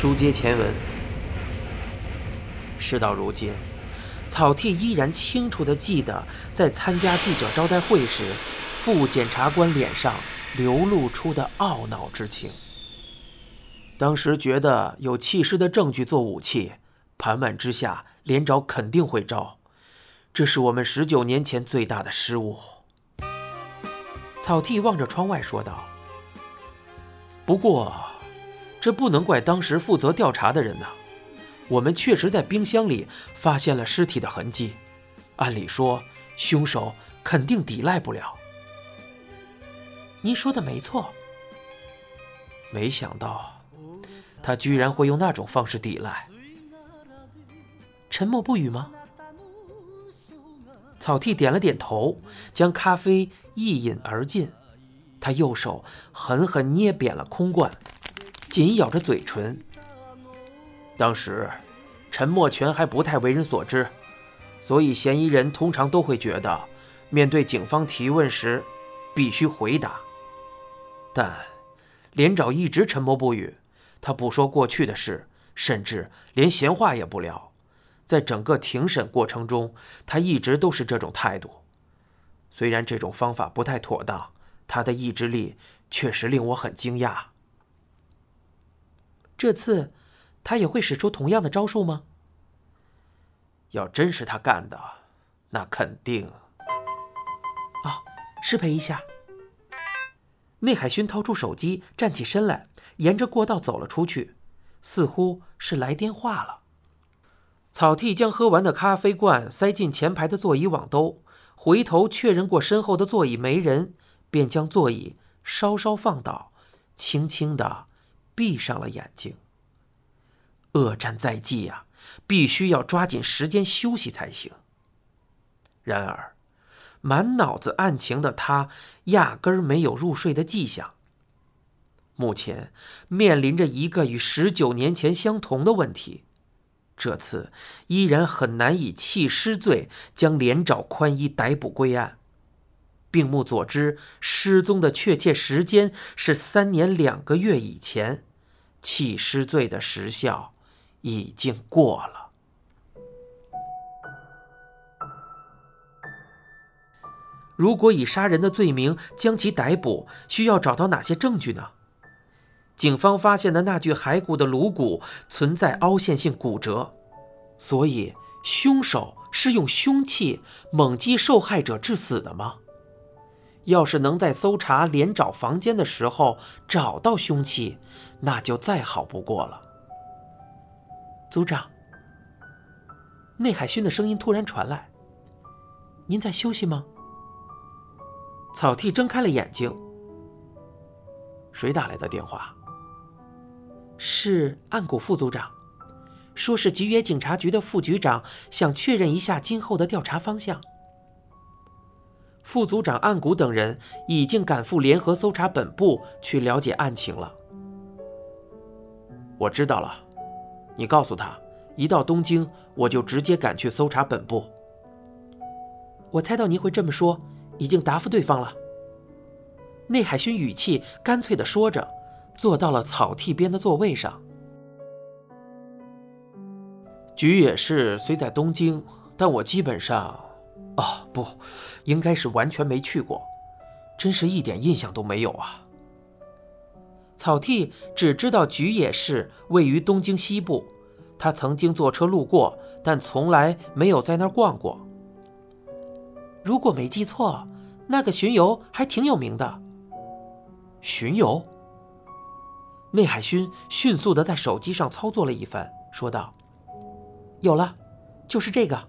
书接前文，事到如今，草剃依然清楚地记得，在参加记者招待会时，副检察官脸上流露出的懊恼之情。当时觉得有弃尸的证据做武器，盘问之下，连找肯定会招，这是我们十九年前最大的失误。草剃望着窗外说道：“不过。”这不能怪当时负责调查的人呐，我们确实在冰箱里发现了尸体的痕迹，按理说凶手肯定抵赖不了。您说的没错。没想到他居然会用那种方式抵赖。沉默不语吗？草剃点了点头，将咖啡一饮而尽，他右手狠狠捏扁了空罐。紧咬着嘴唇。当时，陈默全还不太为人所知，所以嫌疑人通常都会觉得，面对警方提问时，必须回答。但连长一直沉默不语，他不说过去的事，甚至连闲话也不聊。在整个庭审过程中，他一直都是这种态度。虽然这种方法不太妥当，他的意志力确实令我很惊讶。这次，他也会使出同样的招数吗？要真是他干的，那肯定。啊，失陪一下。内海勋掏出手机，站起身来，沿着过道走了出去，似乎是来电话了。草剃将喝完的咖啡罐塞进前排的座椅网兜，回头确认过身后的座椅没人，便将座椅稍稍放倒，轻轻的。闭上了眼睛。恶战在即呀，必须要抓紧时间休息才行。然而，满脑子案情的他，压根儿没有入睡的迹象。目前面临着一个与十九年前相同的问题，这次依然很难以弃尸罪将连找宽一逮捕归案。病目所知，失踪的确切时间是三年两个月以前。弃尸罪的时效已经过了。如果以杀人的罪名将其逮捕，需要找到哪些证据呢？警方发现的那具骸骨的颅骨存在凹陷性骨折，所以凶手是用凶器猛击受害者致死的吗？要是能在搜查连找房间的时候找到凶器，那就再好不过了。组长，内海勋的声音突然传来：“您在休息吗？”草剃睁开了眼睛。谁打来的电话？是岸谷副组长，说是吉野警察局的副局长想确认一下今后的调查方向。副组长岸谷等人已经赶赴联合搜查本部去了解案情了。我知道了，你告诉他，一到东京我就直接赶去搜查本部。我猜到您会这么说，已经答复对方了。内海勋语气干脆地说着，坐到了草剃边的座位上。菊野市虽在东京，但我基本上。哦，不，应该是完全没去过，真是一点印象都没有啊。草剃只知道菊野市位于东京西部，他曾经坐车路过，但从来没有在那儿逛过。如果没记错，那个巡游还挺有名的。巡游？内海勋迅速的在手机上操作了一番，说道：“有了，就是这个。”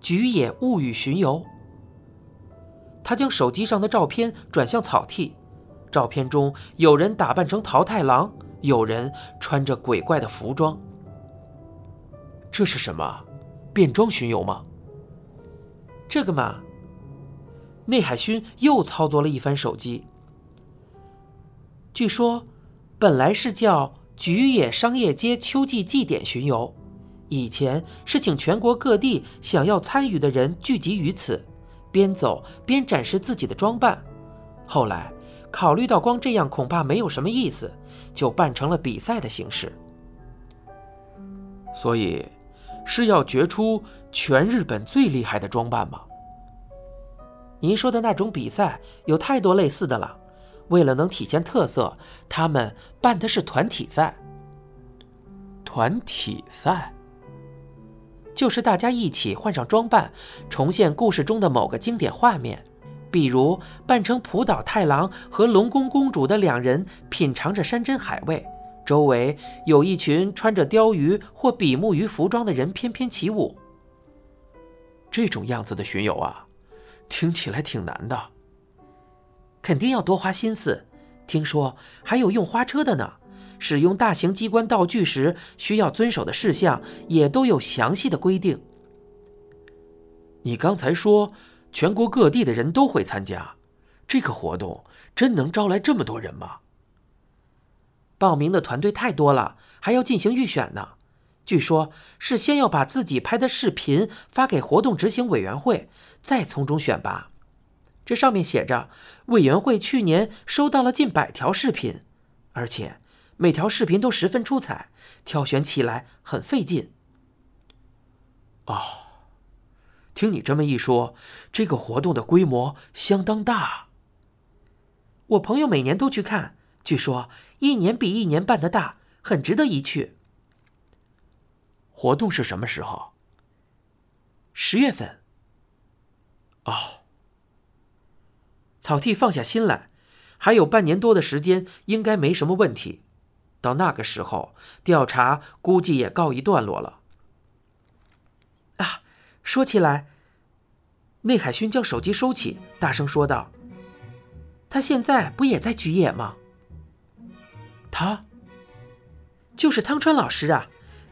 菊野物语巡游。他将手机上的照片转向草剃，照片中有人打扮成桃太郎，有人穿着鬼怪的服装。这是什么？变装巡游吗？这个嘛，内海勋又操作了一番手机。据说，本来是叫菊野商业街秋季祭典巡游。以前是请全国各地想要参与的人聚集于此，边走边展示自己的装扮。后来考虑到光这样恐怕没有什么意思，就办成了比赛的形式。所以，是要决出全日本最厉害的装扮吗？您说的那种比赛有太多类似的了。为了能体现特色，他们办的是团体赛。团体赛，就是大家一起换上装扮，重现故事中的某个经典画面。比如扮成浦岛太郎和龙宫公主的两人，品尝着山珍海味，周围有一群穿着鲷鱼或比目鱼服装的人翩翩起舞。这种样子的巡游啊，听起来挺难的。肯定要多花心思，听说还有用花车的呢。使用大型机关道具时需要遵守的事项也都有详细的规定。你刚才说全国各地的人都会参加，这个活动真能招来这么多人吗？报名的团队太多了，还要进行预选呢。据说，是先要把自己拍的视频发给活动执行委员会，再从中选拔。这上面写着，委员会去年收到了近百条视频，而且每条视频都十分出彩，挑选起来很费劲。哦，听你这么一说，这个活动的规模相当大。我朋友每年都去看，据说一年比一年办的大，很值得一去。活动是什么时候？十月份。哦。草剃放下心来，还有半年多的时间，应该没什么问题。到那个时候，调查估计也告一段落了。啊，说起来，内海勋将手机收起，大声说道：“他现在不也在菊野吗？”他，就是汤川老师啊，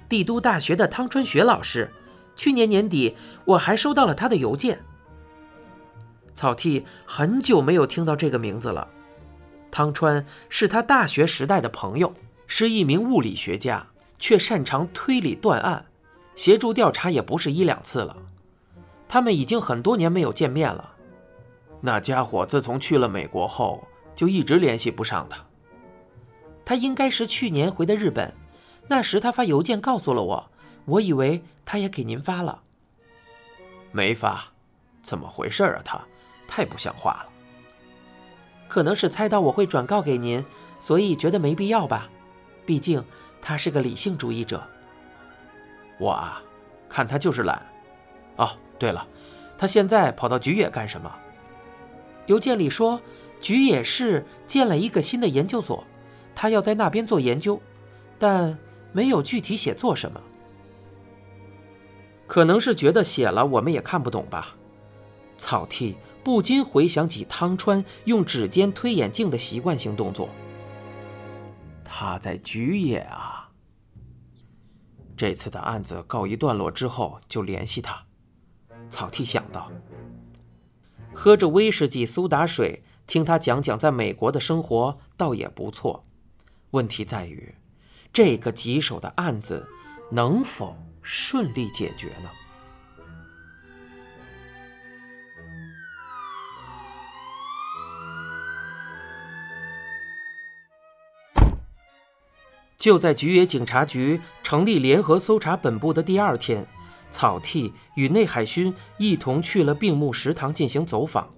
帝都大学的汤川学老师。去年年底，我还收到了他的邮件。草剃很久没有听到这个名字了。汤川是他大学时代的朋友，是一名物理学家，却擅长推理断案，协助调查也不是一两次了。他们已经很多年没有见面了。那家伙自从去了美国后，就一直联系不上他。他应该是去年回的日本，那时他发邮件告诉了我，我以为他也给您发了。没发，怎么回事啊？他。太不像话了。可能是猜到我会转告给您，所以觉得没必要吧。毕竟他是个理性主义者。我啊，看他就是懒。哦，对了，他现在跑到菊野干什么？邮件里说，菊野市建了一个新的研究所，他要在那边做研究，但没有具体写做什么。可能是觉得写了我们也看不懂吧。草剃。不禁回想起汤川用指尖推眼镜的习惯性动作。他在菊野啊。这次的案子告一段落之后，就联系他。草剃想到，喝着威士忌苏打水，听他讲讲在美国的生活，倒也不错。问题在于，这个棘手的案子能否顺利解决呢？就在菊野警察局成立联合搜查本部的第二天，草剃与内海勋一同去了病木食堂进行走访。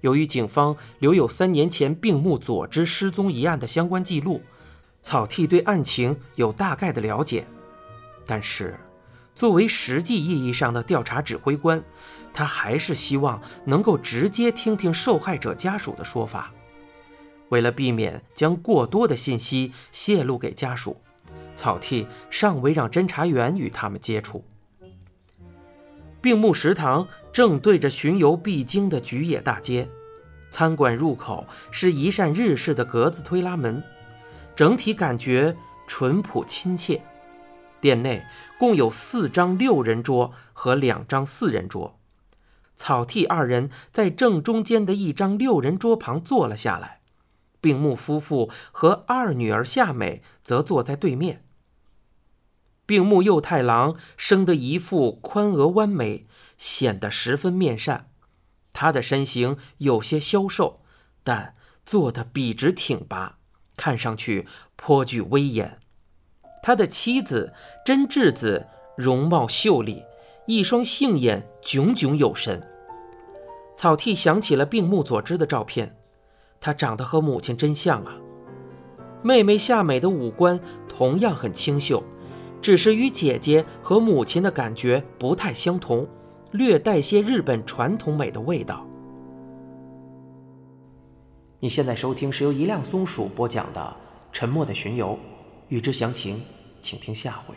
由于警方留有三年前病木佐之失踪一案的相关记录，草剃对案情有大概的了解。但是，作为实际意义上的调查指挥官，他还是希望能够直接听听受害者家属的说法。为了避免将过多的信息泄露给家属，草剃尚未让侦查员与他们接触。病木食堂正对着巡游必经的菊野大街，餐馆入口是一扇日式的格子推拉门，整体感觉淳朴亲切。店内共有四张六人桌和两张四人桌，草剃二人在正中间的一张六人桌旁坐了下来。病木夫妇和二女儿夏美则坐在对面。病木右太郎生得一副宽额弯眉，显得十分面善。他的身形有些消瘦，但坐得笔直挺拔，看上去颇具威严。他的妻子真智子容貌秀丽，一双杏眼炯炯有神。草剃想起了病目佐之的照片，她长得和母亲真像啊。妹妹夏美的五官同样很清秀，只是与姐姐和母亲的感觉不太相同，略带些日本传统美的味道。你现在收听是由一辆松鼠播讲的《沉默的巡游》，欲知详情，请听下回。